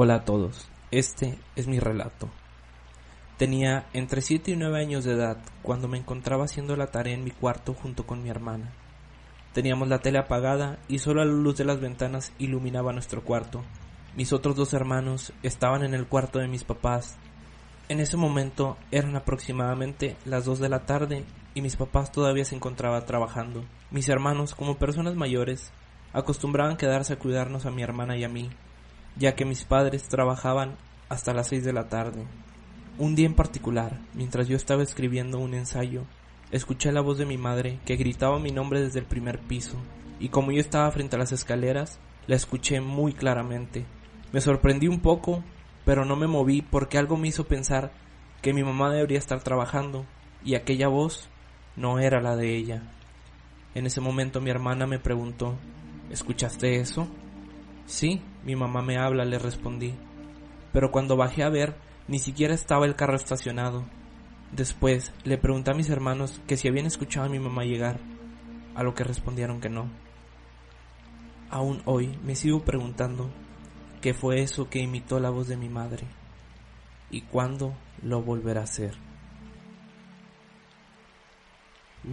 Hola a todos, este es mi relato. Tenía entre 7 y 9 años de edad cuando me encontraba haciendo la tarea en mi cuarto junto con mi hermana. Teníamos la tele apagada y solo la luz de las ventanas iluminaba nuestro cuarto. Mis otros dos hermanos estaban en el cuarto de mis papás. En ese momento eran aproximadamente las 2 de la tarde y mis papás todavía se encontraban trabajando. Mis hermanos, como personas mayores, acostumbraban quedarse a cuidarnos a mi hermana y a mí, ya que mis padres trabajaban hasta las seis de la tarde. Un día en particular, mientras yo estaba escribiendo un ensayo, escuché la voz de mi madre que gritaba mi nombre desde el primer piso, y como yo estaba frente a las escaleras, la escuché muy claramente. Me sorprendí un poco, pero no me moví porque algo me hizo pensar que mi mamá debería estar trabajando, y aquella voz no era la de ella. En ese momento mi hermana me preguntó ¿Escuchaste eso? Sí, mi mamá me habla, le respondí. Pero cuando bajé a ver, ni siquiera estaba el carro estacionado. Después le pregunté a mis hermanos que si habían escuchado a mi mamá llegar, a lo que respondieron que no. Aún hoy me sigo preguntando qué fue eso que imitó la voz de mi madre y cuándo lo volverá a hacer.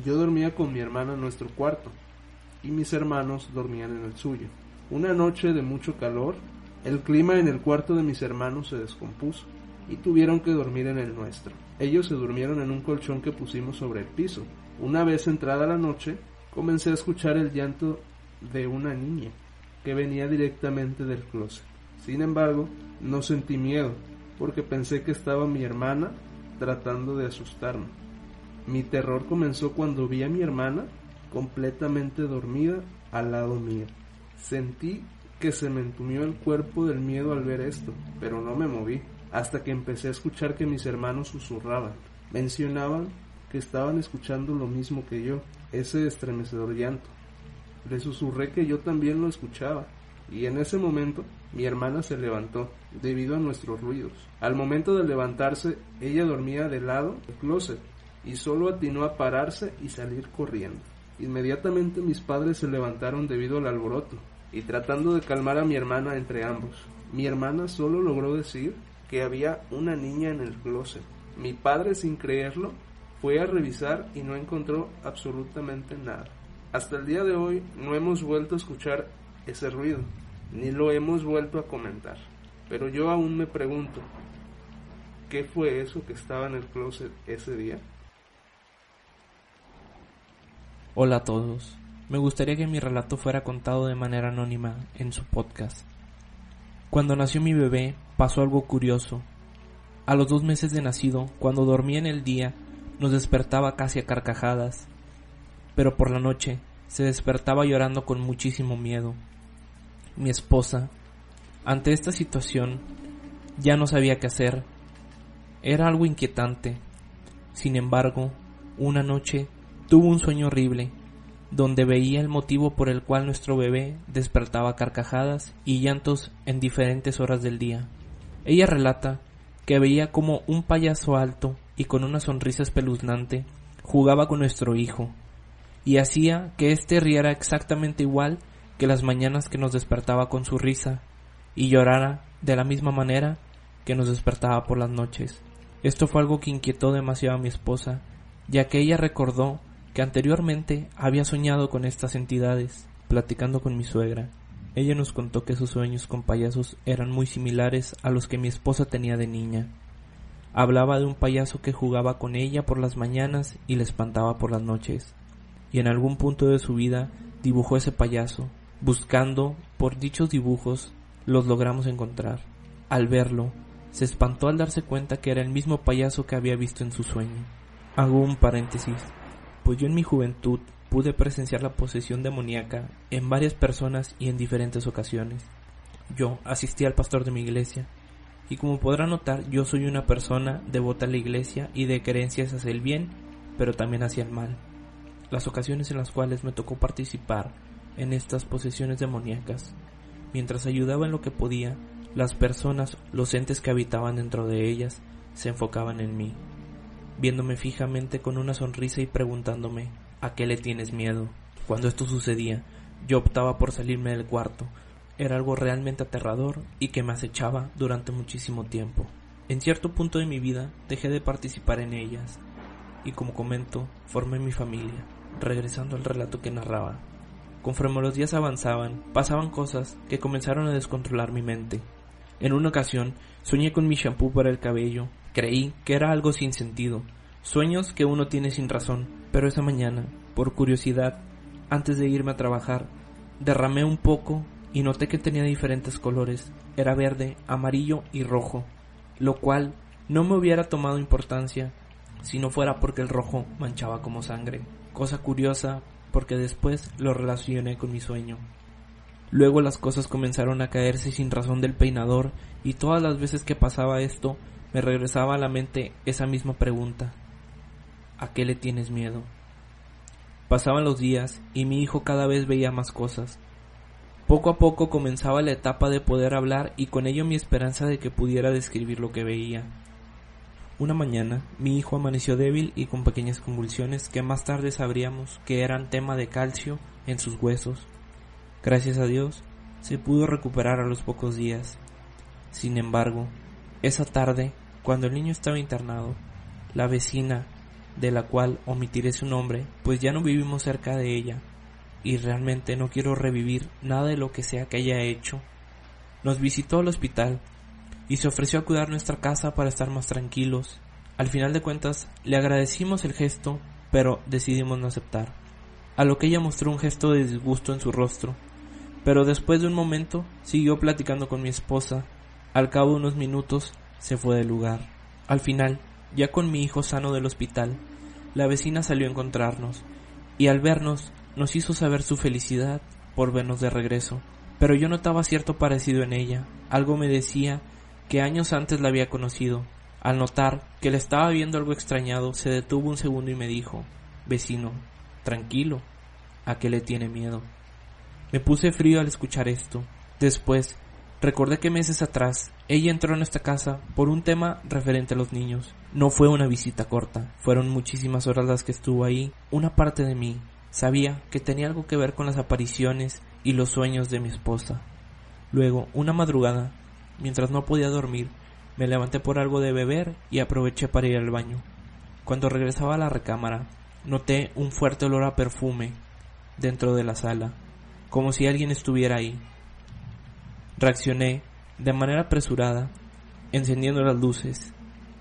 Yo dormía con mi hermana en nuestro cuarto y mis hermanos dormían en el suyo. Una noche de mucho calor, el clima en el cuarto de mis hermanos se descompuso y tuvieron que dormir en el nuestro. Ellos se durmieron en un colchón que pusimos sobre el piso. Una vez entrada la noche, comencé a escuchar el llanto de una niña que venía directamente del closet. Sin embargo, no sentí miedo, porque pensé que estaba mi hermana tratando de asustarme. Mi terror comenzó cuando vi a mi hermana completamente dormida al lado mío. Sentí que se me entumió el cuerpo del miedo al ver esto, pero no me moví, hasta que empecé a escuchar que mis hermanos susurraban. Mencionaban que estaban escuchando lo mismo que yo, ese estremecedor llanto. Le susurré que yo también lo escuchaba, y en ese momento mi hermana se levantó, debido a nuestros ruidos. Al momento de levantarse, ella dormía de lado del closet, y solo atinó a pararse y salir corriendo. Inmediatamente mis padres se levantaron debido al alboroto y tratando de calmar a mi hermana entre ambos. Mi hermana solo logró decir que había una niña en el closet. Mi padre, sin creerlo, fue a revisar y no encontró absolutamente nada. Hasta el día de hoy no hemos vuelto a escuchar ese ruido, ni lo hemos vuelto a comentar. Pero yo aún me pregunto, ¿qué fue eso que estaba en el closet ese día? Hola a todos. Me gustaría que mi relato fuera contado de manera anónima en su podcast. Cuando nació mi bebé pasó algo curioso. A los dos meses de nacido, cuando dormía en el día, nos despertaba casi a carcajadas, pero por la noche se despertaba llorando con muchísimo miedo. Mi esposa, ante esta situación, ya no sabía qué hacer. Era algo inquietante. Sin embargo, una noche Tuvo un sueño horrible, donde veía el motivo por el cual nuestro bebé despertaba carcajadas y llantos en diferentes horas del día. Ella relata que veía como un payaso alto y con una sonrisa espeluznante jugaba con nuestro hijo, y hacía que éste riera exactamente igual que las mañanas que nos despertaba con su risa, y llorara de la misma manera que nos despertaba por las noches. Esto fue algo que inquietó demasiado a mi esposa, ya que ella recordó que anteriormente había soñado con estas entidades, platicando con mi suegra. Ella nos contó que sus sueños con payasos eran muy similares a los que mi esposa tenía de niña. Hablaba de un payaso que jugaba con ella por las mañanas y le espantaba por las noches, y en algún punto de su vida dibujó ese payaso. Buscando por dichos dibujos los logramos encontrar. Al verlo, se espantó al darse cuenta que era el mismo payaso que había visto en su sueño. Hago un paréntesis pues yo en mi juventud pude presenciar la posesión demoníaca en varias personas y en diferentes ocasiones. Yo asistí al pastor de mi iglesia, y como podrá notar, yo soy una persona devota a la iglesia y de creencias hacia el bien, pero también hacia el mal. Las ocasiones en las cuales me tocó participar en estas posesiones demoníacas, mientras ayudaba en lo que podía, las personas, los entes que habitaban dentro de ellas, se enfocaban en mí viéndome fijamente con una sonrisa y preguntándome ¿a qué le tienes miedo? Cuando esto sucedía, yo optaba por salirme del cuarto, era algo realmente aterrador y que me acechaba durante muchísimo tiempo. En cierto punto de mi vida dejé de participar en ellas y como comento, formé mi familia, regresando al relato que narraba. Conforme los días avanzaban, pasaban cosas que comenzaron a descontrolar mi mente. En una ocasión, soñé con mi shampoo para el cabello. Creí que era algo sin sentido, sueños que uno tiene sin razón, pero esa mañana, por curiosidad, antes de irme a trabajar, derramé un poco y noté que tenía diferentes colores. Era verde, amarillo y rojo, lo cual no me hubiera tomado importancia si no fuera porque el rojo manchaba como sangre. Cosa curiosa porque después lo relacioné con mi sueño. Luego las cosas comenzaron a caerse sin razón del peinador y todas las veces que pasaba esto me regresaba a la mente esa misma pregunta. ¿A qué le tienes miedo? Pasaban los días y mi hijo cada vez veía más cosas. Poco a poco comenzaba la etapa de poder hablar y con ello mi esperanza de que pudiera describir lo que veía. Una mañana mi hijo amaneció débil y con pequeñas convulsiones que más tarde sabríamos que eran tema de calcio en sus huesos. Gracias a Dios se pudo recuperar a los pocos días. Sin embargo, esa tarde, cuando el niño estaba internado, la vecina, de la cual omitiré su nombre, pues ya no vivimos cerca de ella, y realmente no quiero revivir nada de lo que sea que haya hecho, nos visitó al hospital y se ofreció a cuidar nuestra casa para estar más tranquilos. Al final de cuentas, le agradecimos el gesto, pero decidimos no aceptar. A lo que ella mostró un gesto de disgusto en su rostro, pero después de un momento siguió platicando con mi esposa. Al cabo de unos minutos se fue del lugar. Al final, ya con mi hijo sano del hospital, la vecina salió a encontrarnos, y al vernos nos hizo saber su felicidad por vernos de regreso. Pero yo notaba cierto parecido en ella, algo me decía que años antes la había conocido. Al notar que le estaba viendo algo extrañado, se detuvo un segundo y me dijo Vecino, tranquilo, ¿a qué le tiene miedo? Me puse frío al escuchar esto. Después, recordé que meses atrás ella entró en esta casa por un tema referente a los niños. No fue una visita corta, fueron muchísimas horas las que estuvo ahí. Una parte de mí sabía que tenía algo que ver con las apariciones y los sueños de mi esposa. Luego, una madrugada, Mientras no podía dormir, me levanté por algo de beber y aproveché para ir al baño. Cuando regresaba a la recámara, noté un fuerte olor a perfume dentro de la sala, como si alguien estuviera ahí. Reaccioné de manera apresurada, encendiendo las luces.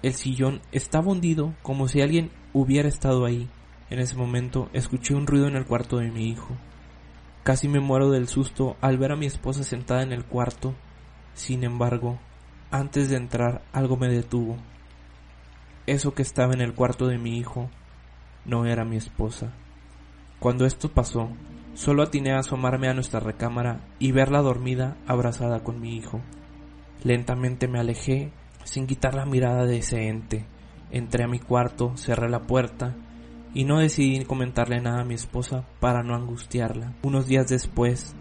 El sillón estaba hundido como si alguien hubiera estado ahí. En ese momento escuché un ruido en el cuarto de mi hijo. Casi me muero del susto al ver a mi esposa sentada en el cuarto sin embargo, antes de entrar algo me detuvo. Eso que estaba en el cuarto de mi hijo no era mi esposa. Cuando esto pasó, solo atiné a asomarme a nuestra recámara y verla dormida abrazada con mi hijo. Lentamente me alejé sin quitar la mirada de ese ente. Entré a mi cuarto, cerré la puerta y no decidí comentarle nada a mi esposa para no angustiarla. Unos días después,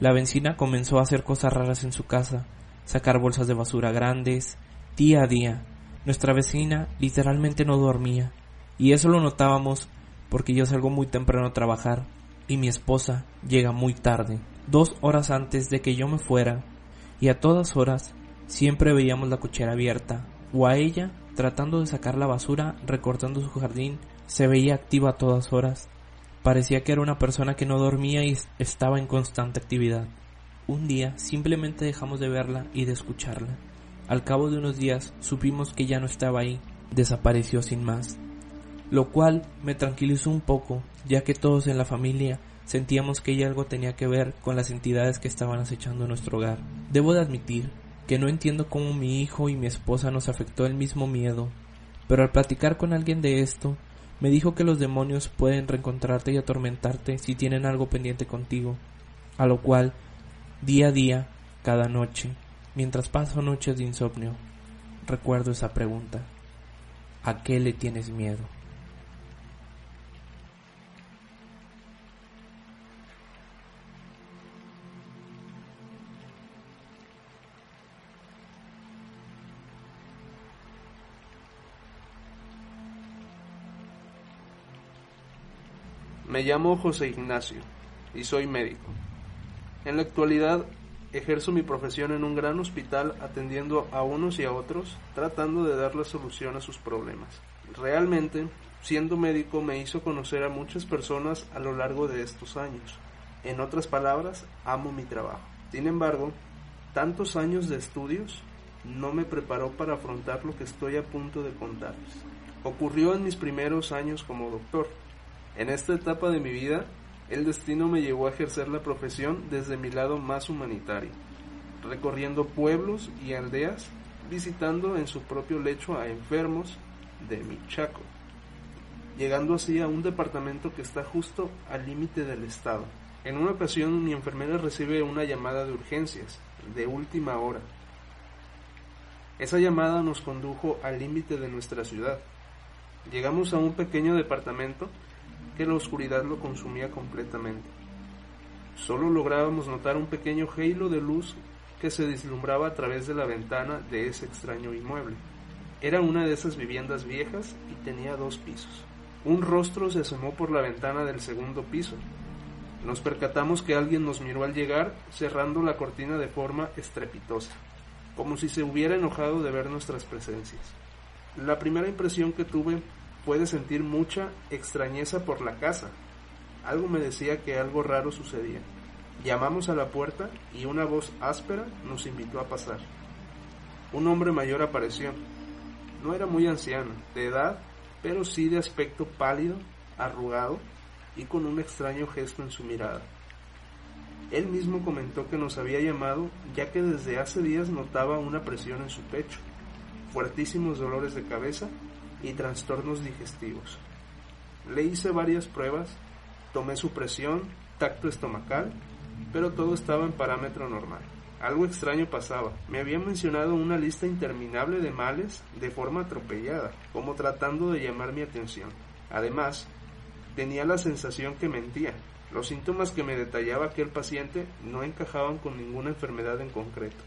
la vecina comenzó a hacer cosas raras en su casa sacar bolsas de basura grandes, día a día. Nuestra vecina literalmente no dormía, y eso lo notábamos porque yo salgo muy temprano a trabajar y mi esposa llega muy tarde, dos horas antes de que yo me fuera, y a todas horas siempre veíamos la cochera abierta, o a ella tratando de sacar la basura recortando su jardín, se veía activa a todas horas. Parecía que era una persona que no dormía y estaba en constante actividad. Un día simplemente dejamos de verla y de escucharla. Al cabo de unos días supimos que ya no estaba ahí, desapareció sin más. Lo cual me tranquilizó un poco, ya que todos en la familia sentíamos que ella algo tenía que ver con las entidades que estaban acechando nuestro hogar. Debo de admitir que no entiendo cómo mi hijo y mi esposa nos afectó el mismo miedo, pero al platicar con alguien de esto, me dijo que los demonios pueden reencontrarte y atormentarte si tienen algo pendiente contigo, a lo cual Día a día, cada noche, mientras paso noches de insomnio, recuerdo esa pregunta. ¿A qué le tienes miedo? Me llamo José Ignacio y soy médico. En la actualidad ejerzo mi profesión en un gran hospital atendiendo a unos y a otros, tratando de dar la solución a sus problemas. Realmente, siendo médico me hizo conocer a muchas personas a lo largo de estos años. En otras palabras, amo mi trabajo. Sin embargo, tantos años de estudios no me preparó para afrontar lo que estoy a punto de contarles. Ocurrió en mis primeros años como doctor. En esta etapa de mi vida, el destino me llevó a ejercer la profesión desde mi lado más humanitario, recorriendo pueblos y aldeas, visitando en su propio lecho a enfermos de Michaco, llegando así a un departamento que está justo al límite del estado. En una ocasión mi enfermera recibe una llamada de urgencias, de última hora. Esa llamada nos condujo al límite de nuestra ciudad. Llegamos a un pequeño departamento que la oscuridad lo consumía completamente. Solo lográbamos notar un pequeño halo de luz que se deslumbraba a través de la ventana de ese extraño inmueble. Era una de esas viviendas viejas y tenía dos pisos. Un rostro se asomó por la ventana del segundo piso. Nos percatamos que alguien nos miró al llegar, cerrando la cortina de forma estrepitosa, como si se hubiera enojado de ver nuestras presencias. La primera impresión que tuve fue de sentir mucha extrañeza por la casa. Algo me decía que algo raro sucedía. Llamamos a la puerta y una voz áspera nos invitó a pasar. Un hombre mayor apareció. No era muy anciano, de edad, pero sí de aspecto pálido, arrugado y con un extraño gesto en su mirada. Él mismo comentó que nos había llamado ya que desde hace días notaba una presión en su pecho, fuertísimos dolores de cabeza y trastornos digestivos. Le hice varias pruebas, tomé su presión, tacto estomacal, pero todo estaba en parámetro normal. Algo extraño pasaba. Me había mencionado una lista interminable de males de forma atropellada, como tratando de llamar mi atención. Además, tenía la sensación que mentía. Los síntomas que me detallaba aquel paciente no encajaban con ninguna enfermedad en concreto.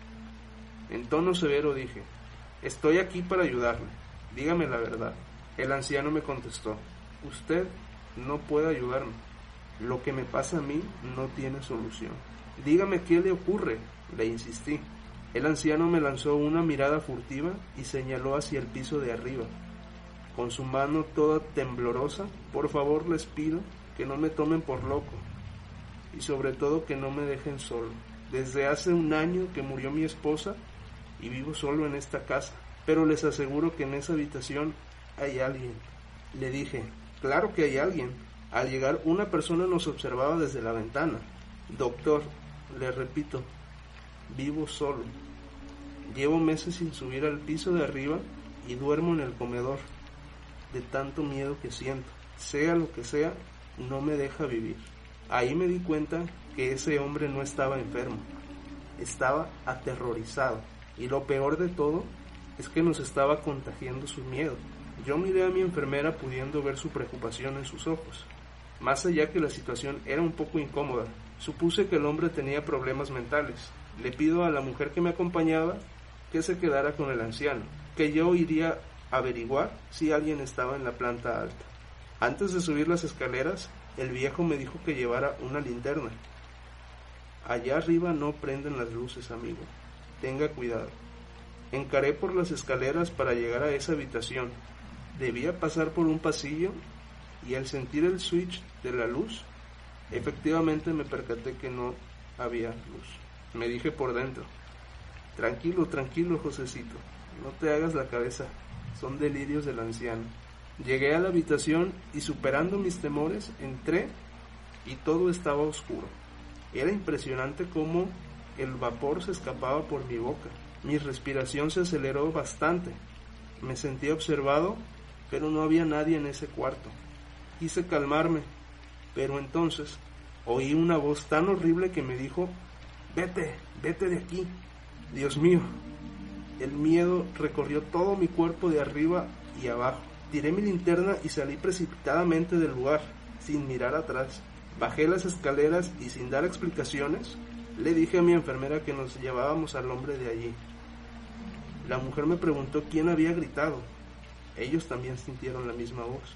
En tono severo dije, estoy aquí para ayudarle. Dígame la verdad. El anciano me contestó, usted no puede ayudarme. Lo que me pasa a mí no tiene solución. Dígame qué le ocurre, le insistí. El anciano me lanzó una mirada furtiva y señaló hacia el piso de arriba. Con su mano toda temblorosa, por favor les pido que no me tomen por loco y sobre todo que no me dejen solo. Desde hace un año que murió mi esposa y vivo solo en esta casa pero les aseguro que en esa habitación hay alguien. Le dije, claro que hay alguien. Al llegar una persona nos observaba desde la ventana. Doctor, le repito, vivo solo. Llevo meses sin subir al piso de arriba y duermo en el comedor, de tanto miedo que siento. Sea lo que sea, no me deja vivir. Ahí me di cuenta que ese hombre no estaba enfermo, estaba aterrorizado. Y lo peor de todo es que nos estaba contagiando su miedo. Yo miré a mi enfermera pudiendo ver su preocupación en sus ojos. Más allá que la situación era un poco incómoda, supuse que el hombre tenía problemas mentales. Le pido a la mujer que me acompañaba que se quedara con el anciano, que yo iría a averiguar si alguien estaba en la planta alta. Antes de subir las escaleras, el viejo me dijo que llevara una linterna. Allá arriba no prenden las luces, amigo. Tenga cuidado. Encaré por las escaleras para llegar a esa habitación. Debía pasar por un pasillo y al sentir el switch de la luz, efectivamente me percaté que no había luz. Me dije por dentro, tranquilo, tranquilo, Josecito, no te hagas la cabeza, son delirios del anciano. Llegué a la habitación y superando mis temores entré y todo estaba oscuro. Era impresionante cómo el vapor se escapaba por mi boca. Mi respiración se aceleró bastante. Me sentí observado, pero no había nadie en ese cuarto. Quise calmarme, pero entonces oí una voz tan horrible que me dijo, vete, vete de aquí. Dios mío, el miedo recorrió todo mi cuerpo de arriba y abajo. Tiré mi linterna y salí precipitadamente del lugar, sin mirar atrás. Bajé las escaleras y sin dar explicaciones, le dije a mi enfermera que nos llevábamos al hombre de allí. La mujer me preguntó quién había gritado. Ellos también sintieron la misma voz.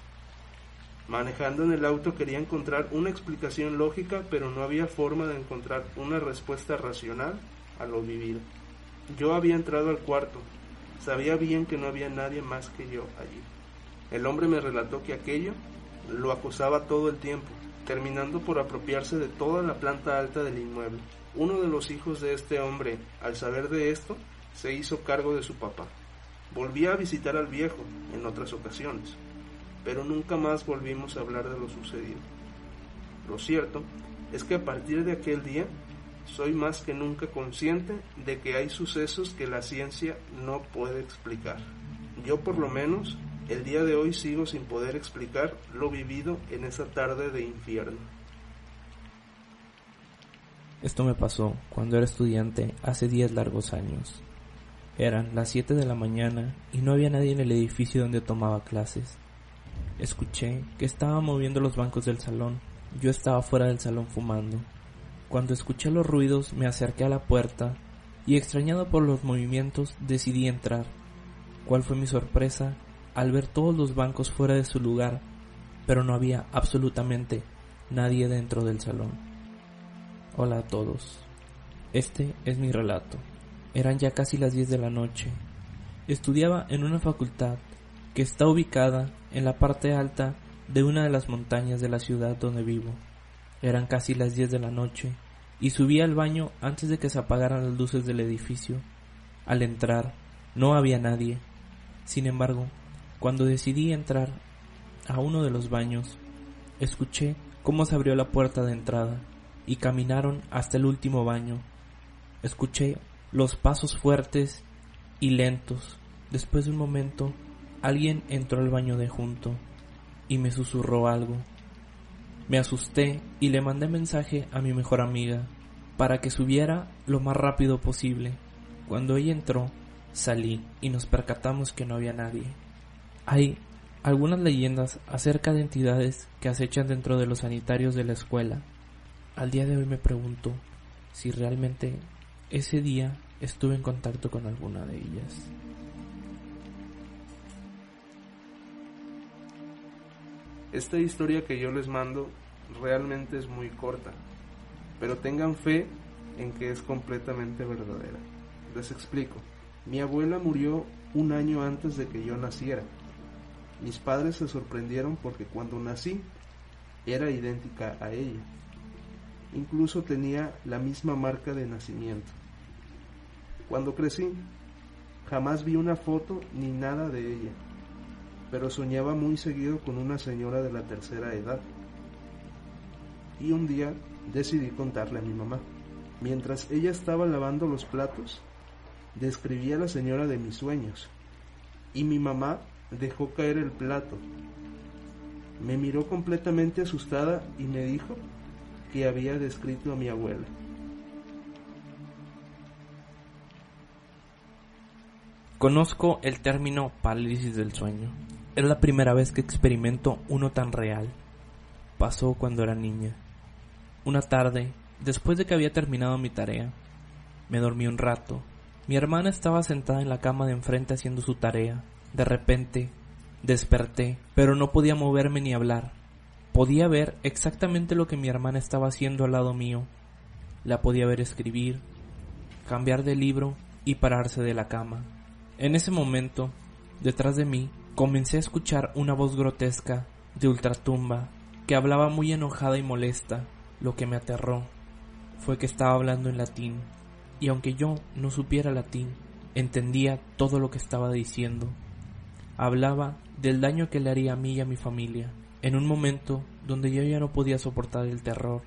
Manejando en el auto quería encontrar una explicación lógica, pero no había forma de encontrar una respuesta racional a lo vivido. Yo había entrado al cuarto, sabía bien que no había nadie más que yo allí. El hombre me relató que aquello lo acusaba todo el tiempo, terminando por apropiarse de toda la planta alta del inmueble. Uno de los hijos de este hombre, al saber de esto, se hizo cargo de su papá. Volvía a visitar al viejo en otras ocasiones, pero nunca más volvimos a hablar de lo sucedido. Lo cierto es que a partir de aquel día soy más que nunca consciente de que hay sucesos que la ciencia no puede explicar. Yo por lo menos el día de hoy sigo sin poder explicar lo vivido en esa tarde de infierno. Esto me pasó cuando era estudiante hace diez largos años. Eran las siete de la mañana y no había nadie en el edificio donde tomaba clases. Escuché que estaba moviendo los bancos del salón. Yo estaba fuera del salón fumando. Cuando escuché los ruidos me acerqué a la puerta y extrañado por los movimientos decidí entrar. ¿Cuál fue mi sorpresa al ver todos los bancos fuera de su lugar, pero no había absolutamente nadie dentro del salón? Hola a todos. Este es mi relato. Eran ya casi las 10 de la noche. Estudiaba en una facultad que está ubicada en la parte alta de una de las montañas de la ciudad donde vivo. Eran casi las 10 de la noche y subí al baño antes de que se apagaran las luces del edificio. Al entrar, no había nadie. Sin embargo, cuando decidí entrar a uno de los baños, escuché cómo se abrió la puerta de entrada y caminaron hasta el último baño. Escuché los pasos fuertes y lentos. Después de un momento, alguien entró al baño de junto y me susurró algo. Me asusté y le mandé mensaje a mi mejor amiga para que subiera lo más rápido posible. Cuando ella entró, salí y nos percatamos que no había nadie. Hay algunas leyendas acerca de entidades que acechan dentro de los sanitarios de la escuela. Al día de hoy me pregunto si realmente ese día estuve en contacto con alguna de ellas. Esta historia que yo les mando realmente es muy corta, pero tengan fe en que es completamente verdadera. Les explico. Mi abuela murió un año antes de que yo naciera. Mis padres se sorprendieron porque cuando nací era idéntica a ella. Incluso tenía la misma marca de nacimiento. Cuando crecí, jamás vi una foto ni nada de ella pero soñaba muy seguido con una señora de la tercera edad. Y un día decidí contarle a mi mamá. Mientras ella estaba lavando los platos, describí a la señora de mis sueños, y mi mamá dejó caer el plato. Me miró completamente asustada y me dijo que había descrito a mi abuela. Conozco el término parálisis del sueño. Es la primera vez que experimento uno tan real. Pasó cuando era niña. Una tarde, después de que había terminado mi tarea, me dormí un rato. Mi hermana estaba sentada en la cama de enfrente haciendo su tarea. De repente, desperté, pero no podía moverme ni hablar. Podía ver exactamente lo que mi hermana estaba haciendo al lado mío. La podía ver escribir, cambiar de libro y pararse de la cama. En ese momento, detrás de mí, comencé a escuchar una voz grotesca de ultratumba que hablaba muy enojada y molesta. Lo que me aterró fue que estaba hablando en latín, y aunque yo no supiera latín, entendía todo lo que estaba diciendo. Hablaba del daño que le haría a mí y a mi familia, en un momento donde yo ya no podía soportar el terror.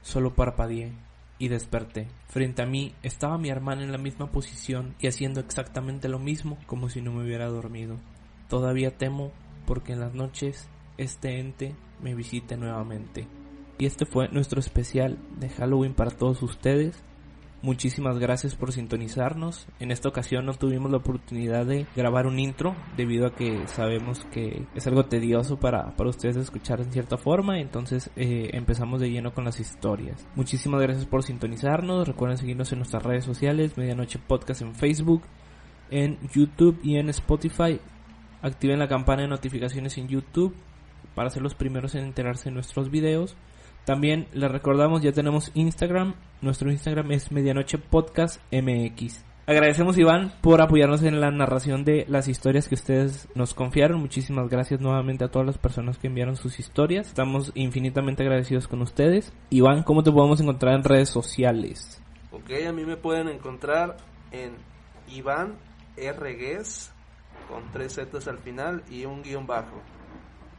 Solo parpadeé y desperté. Frente a mí estaba mi hermana en la misma posición y haciendo exactamente lo mismo como si no me hubiera dormido. Todavía temo porque en las noches este ente me visite nuevamente. Y este fue nuestro especial de Halloween para todos ustedes. Muchísimas gracias por sintonizarnos. En esta ocasión no tuvimos la oportunidad de grabar un intro debido a que sabemos que es algo tedioso para, para ustedes escuchar en cierta forma. Entonces eh, empezamos de lleno con las historias. Muchísimas gracias por sintonizarnos. Recuerden seguirnos en nuestras redes sociales. Medianoche Podcast en Facebook, en YouTube y en Spotify. Activen la campana de notificaciones en YouTube para ser los primeros en enterarse de nuestros videos. También les recordamos, ya tenemos Instagram. Nuestro Instagram es Medianoche Podcast MX. Agradecemos Iván por apoyarnos en la narración de las historias que ustedes nos confiaron. Muchísimas gracias nuevamente a todas las personas que enviaron sus historias. Estamos infinitamente agradecidos con ustedes. Iván, ¿cómo te podemos encontrar en redes sociales? Ok, a mí me pueden encontrar en Iván con tres zetas al final y un guion bajo.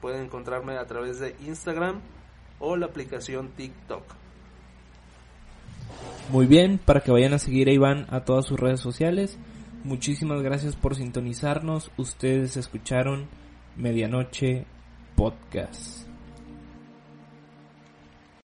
Pueden encontrarme a través de Instagram o la aplicación TikTok. Muy bien, para que vayan a seguir a Iván a todas sus redes sociales. Muchísimas gracias por sintonizarnos. Ustedes escucharon Medianoche Podcast.